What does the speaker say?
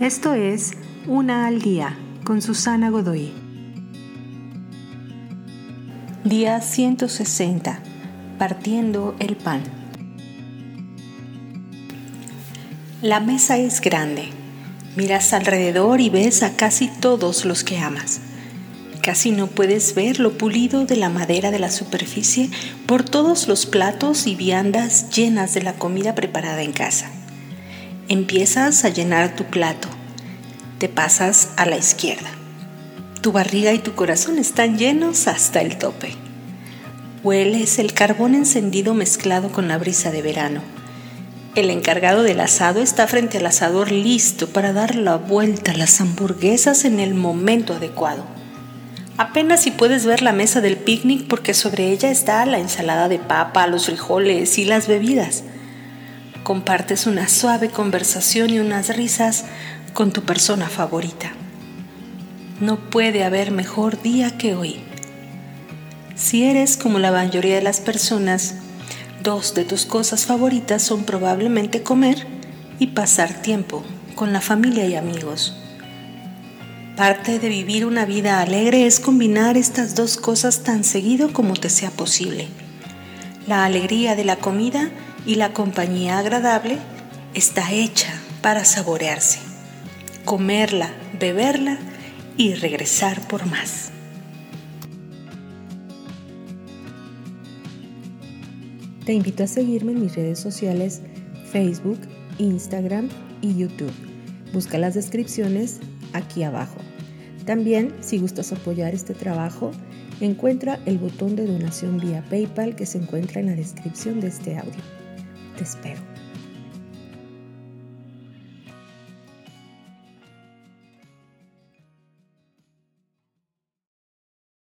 Esto es Una al Día con Susana Godoy. Día 160. Partiendo el pan. La mesa es grande. Miras alrededor y ves a casi todos los que amas. Casi no puedes ver lo pulido de la madera de la superficie por todos los platos y viandas llenas de la comida preparada en casa. Empiezas a llenar tu plato. Te pasas a la izquierda. Tu barriga y tu corazón están llenos hasta el tope. Hueles el carbón encendido mezclado con la brisa de verano. El encargado del asado está frente al asador listo para dar la vuelta a las hamburguesas en el momento adecuado. Apenas si puedes ver la mesa del picnic porque sobre ella está la ensalada de papa, los frijoles y las bebidas compartes una suave conversación y unas risas con tu persona favorita. No puede haber mejor día que hoy. Si eres como la mayoría de las personas, dos de tus cosas favoritas son probablemente comer y pasar tiempo con la familia y amigos. Parte de vivir una vida alegre es combinar estas dos cosas tan seguido como te sea posible. La alegría de la comida y la compañía agradable está hecha para saborearse, comerla, beberla y regresar por más. Te invito a seguirme en mis redes sociales Facebook, Instagram y YouTube. Busca las descripciones aquí abajo. También, si gustas apoyar este trabajo, encuentra el botón de donación vía PayPal que se encuentra en la descripción de este audio. Te espero.